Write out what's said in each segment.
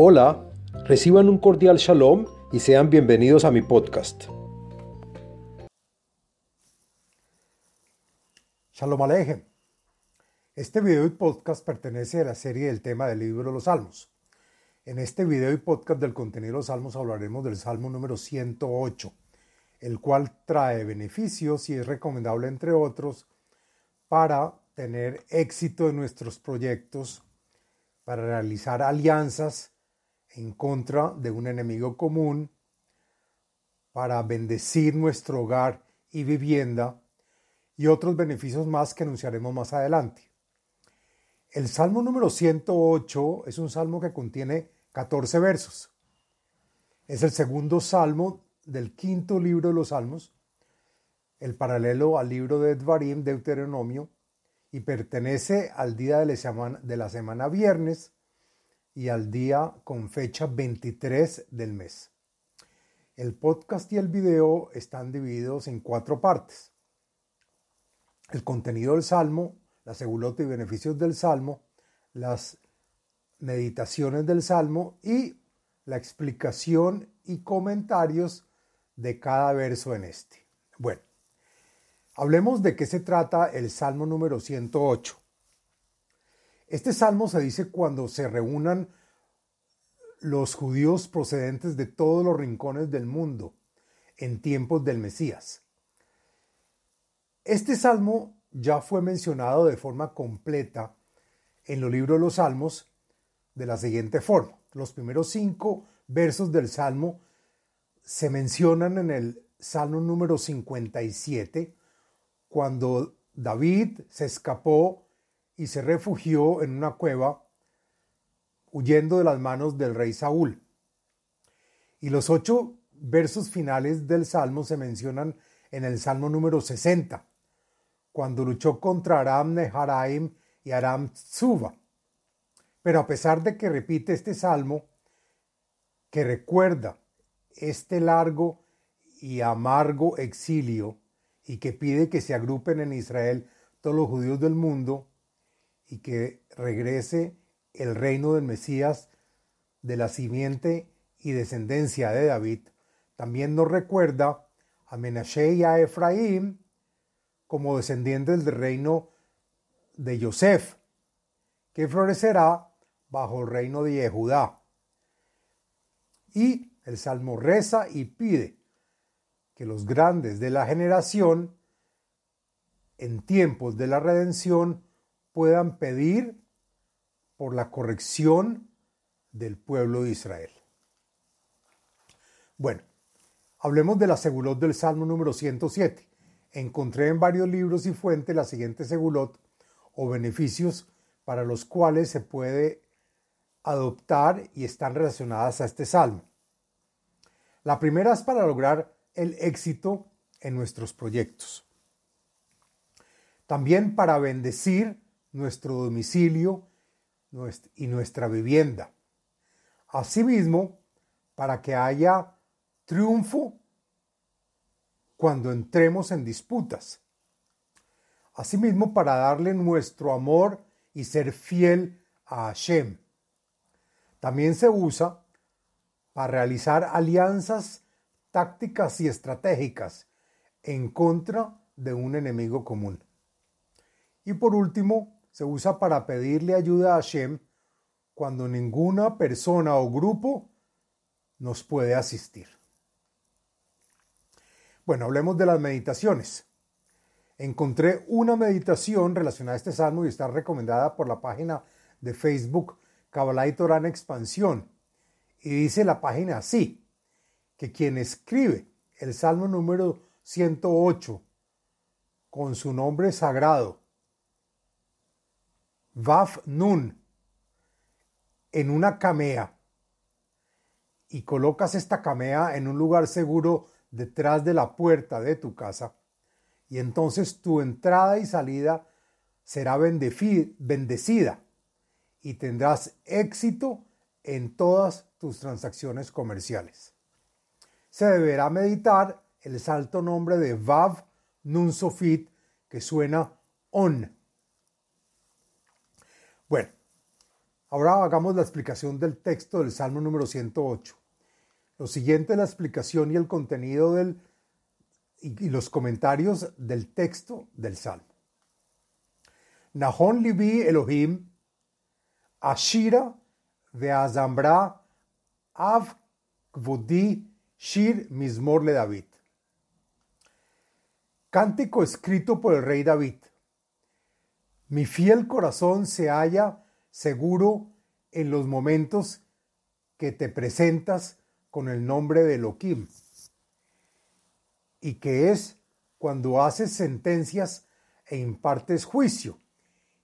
Hola, reciban un cordial shalom y sean bienvenidos a mi podcast. Shalom Alejem. Este video y podcast pertenece a la serie del tema del libro los Salmos. En este video y podcast del contenido los Salmos hablaremos del Salmo número 108, el cual trae beneficios y es recomendable, entre otros, para tener éxito en nuestros proyectos, para realizar alianzas en contra de un enemigo común, para bendecir nuestro hogar y vivienda y otros beneficios más que anunciaremos más adelante. El Salmo número 108 es un salmo que contiene 14 versos. Es el segundo salmo del quinto libro de los salmos, el paralelo al libro de Edvarim, Deuteronomio, y pertenece al día de la semana, de la semana viernes y al día con fecha 23 del mes. El podcast y el video están divididos en cuatro partes. El contenido del Salmo, la segulota y beneficios del Salmo, las meditaciones del Salmo y la explicación y comentarios de cada verso en este. Bueno, hablemos de qué se trata el Salmo número 108. Este salmo se dice cuando se reúnan los judíos procedentes de todos los rincones del mundo en tiempos del Mesías. Este salmo ya fue mencionado de forma completa en los libros de los salmos de la siguiente forma. Los primeros cinco versos del salmo se mencionan en el salmo número 57, cuando David se escapó y se refugió en una cueva huyendo de las manos del rey Saúl. Y los ocho versos finales del Salmo se mencionan en el Salmo número 60, cuando luchó contra Aram Neharaim y Aram Tzuba. Pero a pesar de que repite este Salmo, que recuerda este largo y amargo exilio y que pide que se agrupen en Israel todos los judíos del mundo, y que regrese el reino del Mesías de la simiente y descendencia de David, también nos recuerda a Menashe y a Efraín como descendientes del reino de Yosef, que florecerá bajo el reino de Yehudá. Y el Salmo reza y pide que los grandes de la generación, en tiempos de la redención, puedan pedir por la corrección del pueblo de Israel. Bueno, hablemos de la segulot del Salmo número 107. Encontré en varios libros y fuentes la siguiente segulot o beneficios para los cuales se puede adoptar y están relacionadas a este salmo. La primera es para lograr el éxito en nuestros proyectos. También para bendecir nuestro domicilio y nuestra vivienda. Asimismo, para que haya triunfo cuando entremos en disputas. Asimismo, para darle nuestro amor y ser fiel a Hashem. También se usa para realizar alianzas tácticas y estratégicas en contra de un enemigo común. Y por último, se usa para pedirle ayuda a Hashem cuando ninguna persona o grupo nos puede asistir. Bueno, hablemos de las meditaciones. Encontré una meditación relacionada a este salmo y está recomendada por la página de Facebook Kabbalah y Torah en Expansión. Y dice la página así, que quien escribe el salmo número 108 con su nombre sagrado Vaf Nun en una camea. Y colocas esta camea en un lugar seguro detrás de la puerta de tu casa. Y entonces tu entrada y salida será bendecida. Y tendrás éxito en todas tus transacciones comerciales. Se deberá meditar el salto nombre de Vav Nun Sofit que suena on Ahora hagamos la explicación del texto del Salmo número 108. Lo siguiente es la explicación y el contenido del, y, los comentarios del texto del Salmo. Nahon libi Elohim, Ashira ve'azambra av kvodi shir mismor le David. Cántico escrito por el rey David. Mi fiel corazón se halla seguro en los momentos que te presentas con el nombre de Elohim y que es cuando haces sentencias e impartes juicio.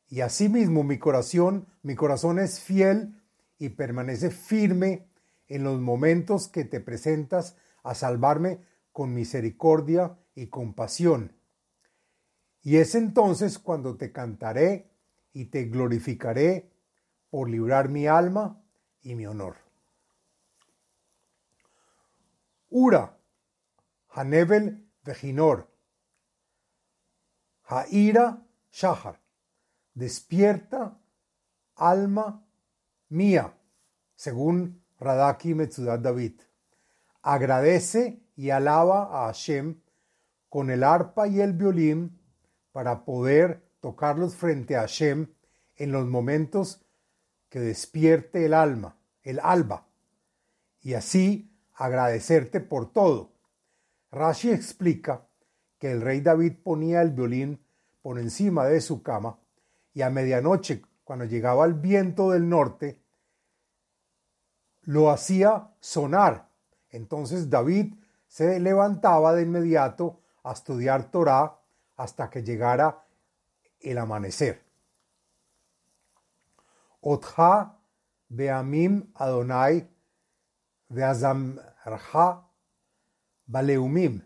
Y asimismo mi corazón, mi corazón es fiel y permanece firme en los momentos que te presentas a salvarme con misericordia y compasión. Y es entonces cuando te cantaré y te glorificaré por librar mi alma y mi honor. Ura, Hanebel Vejinor, Haira Shahar, despierta, alma mía, según Radaki Metzudat David. Agradece y alaba a Hashem con el arpa y el violín para poder tocarlos frente a Hashem en los momentos que despierte el alma, el alba, y así agradecerte por todo. Rashi explica que el rey David ponía el violín por encima de su cama y a medianoche, cuando llegaba el viento del norte, lo hacía sonar. Entonces David se levantaba de inmediato a estudiar Torah hasta que llegara el amanecer. Otja beamim Adonai beazamrja baleumim.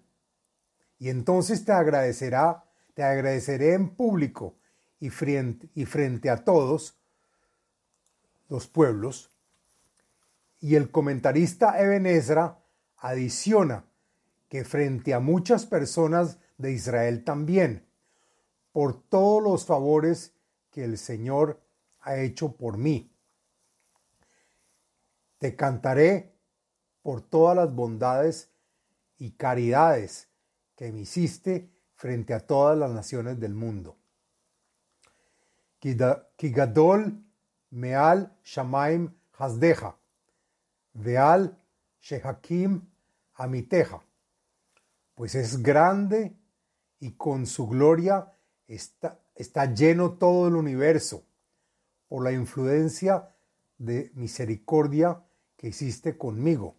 Y entonces te agradecerá, te agradeceré en público y frente, y frente a todos los pueblos. Y el comentarista Eben Ezra adiciona que frente a muchas personas de Israel también, por todos los favores que el Señor ha hecho por mí. Te cantaré por todas las bondades y caridades que me hiciste frente a todas las naciones del mundo. Kigadol meal shamaim hasdeja, veal shehakim amiteja, pues es grande y con su gloria está, lleno todo el universo por la influencia de misericordia que hiciste conmigo.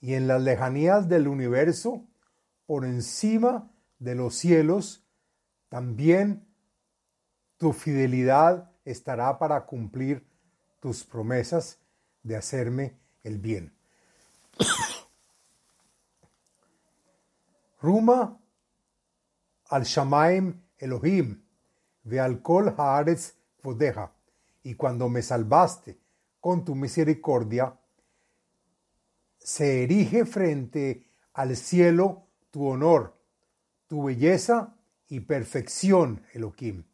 Y en las lejanías del universo, por encima de los cielos, también tu fidelidad estará para cumplir tus promesas de hacerme el bien. Ruma al Shamaim Elohim, ve al Kol Haaretz Vodeja, y cuando me salvaste con tu misericordia, se erige frente al cielo tu honor, tu belleza y perfección, Elohim.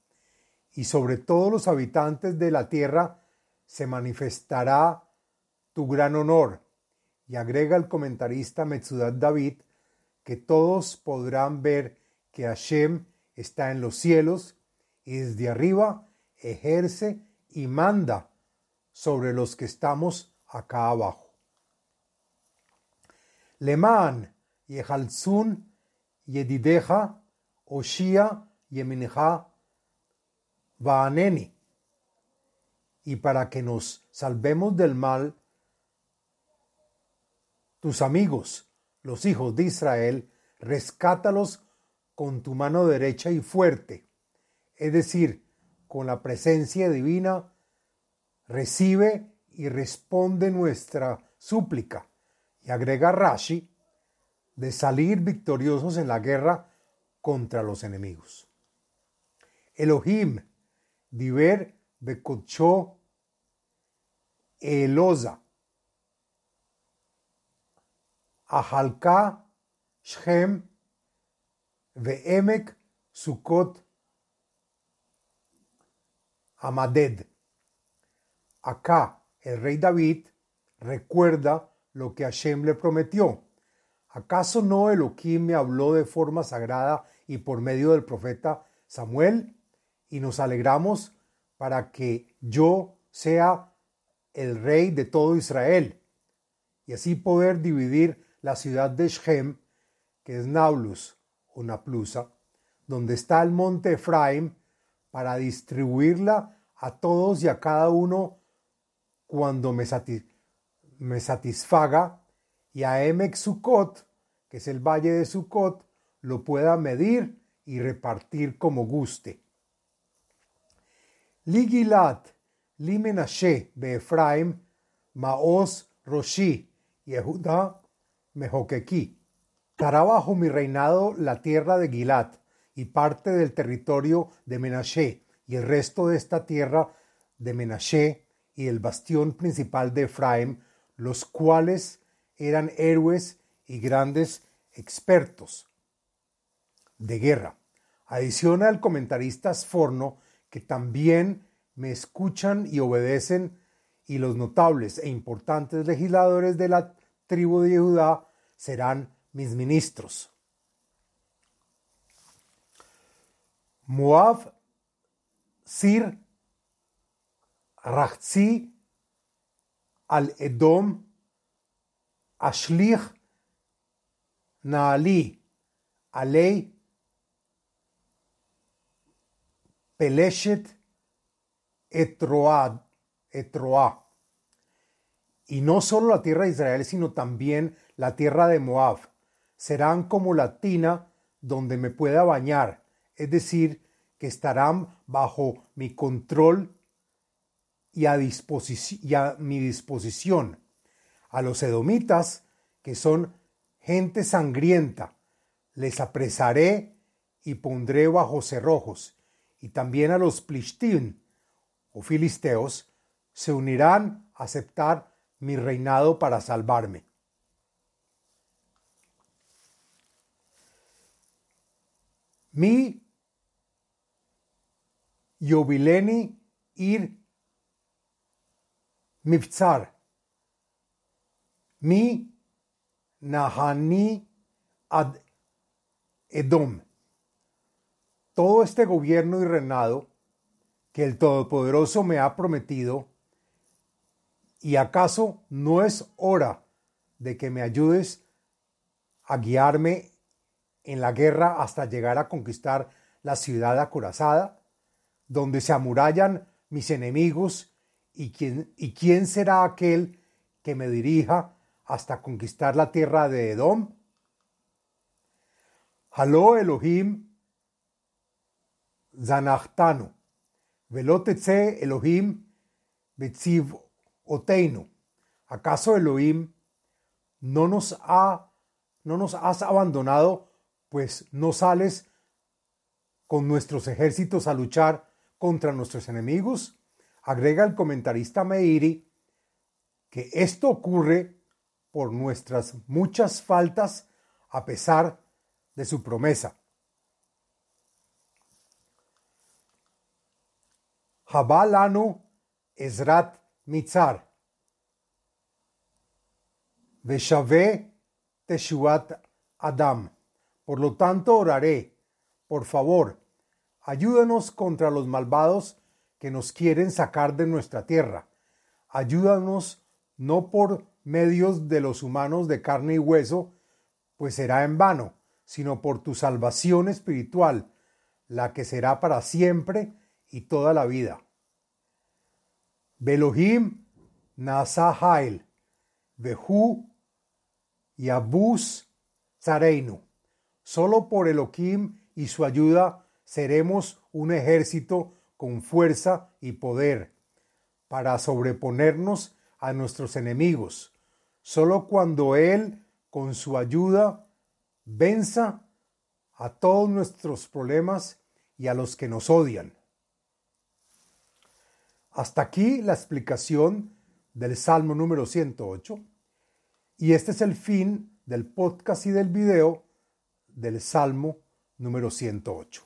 Y sobre todos los habitantes de la tierra se manifestará tu gran honor. Y agrega el comentarista Metzudat David que todos podrán ver que Hashem está en los cielos y desde arriba ejerce y manda sobre los que estamos acá abajo. Leman Yehalzun Yedideja Oshia Yeminja Vaaneni. Y para que nos salvemos del mal, tus amigos, los hijos de Israel, rescátalos con tu mano derecha y fuerte, es decir, con la presencia divina, recibe y responde nuestra súplica. Y agrega Rashi, de salir victoriosos en la guerra contra los enemigos. Elohim, Diver Bekocho Eloza, Ahalka Shem Ve'emek Sukkot Amaded. Acá el rey David recuerda lo que Hashem le prometió. ¿Acaso no Elohim me habló de forma sagrada y por medio del profeta Samuel? Y nos alegramos para que yo sea el rey de todo Israel y así poder dividir la ciudad de Shem, que es Nablus o Naplusa, donde está el monte Efraim, para distribuirla a todos y a cada uno cuando me, me satisfaga, y a Emek Sukkot, que es el valle de Sukkot, lo pueda medir y repartir como guste. Li Gilat, Li Menashe, Efraim, Maos Roshi, Yehuda, Mejoquequí. Estará bajo mi reinado la tierra de Gilat y parte del territorio de Menashe y el resto de esta tierra de Menashe y el bastión principal de Efraim, los cuales eran héroes y grandes expertos de guerra. Adiciona el comentarista Sforno que también me escuchan y obedecen y los notables e importantes legisladores de la tribu de Judá serán mis ministros. Moab, Sir, Rachzi, Al-Edom, Ashlich, Naali, Alei, Peleshet, Etroad, Etroa. Y no solo la tierra de Israel, sino también la tierra de Moab. Serán como la tina donde me pueda bañar, es decir, que estarán bajo mi control y a, y a mi disposición. A los edomitas, que son gente sangrienta, les apresaré y pondré bajo cerrojos, y también a los plishtim o filisteos se unirán a aceptar mi reinado para salvarme. Mi Yobileni ir Mifzar. Mi Nahani ad Edom. Todo este gobierno y reinado que el Todopoderoso me ha prometido, ¿y acaso no es hora de que me ayudes a guiarme en la guerra hasta llegar a conquistar la ciudad acorazada, donde se amurallan mis enemigos, y quién, y quién será aquel que me dirija hasta conquistar la tierra de Edom? Haló Elohim Zanachtanu, Velotetze Elohim Betziv Oteinu. ¿Acaso Elohim no nos ha no nos has abandonado, pues no sales con nuestros ejércitos a luchar contra nuestros enemigos? Agrega el comentarista Meiri que esto ocurre por nuestras muchas faltas a pesar de su promesa. Jabalanu Ezrat Mitzar. Veshave Teshuat Adam. Por lo tanto oraré, por favor, ayúdanos contra los malvados que nos quieren sacar de nuestra tierra. Ayúdanos no por medios de los humanos de carne y hueso, pues será en vano, sino por tu salvación espiritual, la que será para siempre y toda la vida. Belohim Nasahail, Behu Yabus Zareinu. Solo por Elohim y su ayuda seremos un ejército con fuerza y poder para sobreponernos a nuestros enemigos. Solo cuando Él, con su ayuda, venza a todos nuestros problemas y a los que nos odian. Hasta aquí la explicación del Salmo número 108 y este es el fin del podcast y del video del Salmo número 108.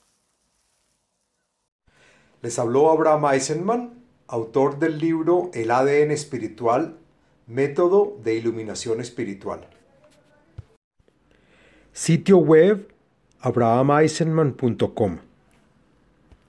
Les habló Abraham Eisenman autor del libro El ADN espiritual, método de iluminación espiritual. Sitio web abrahameisenman.com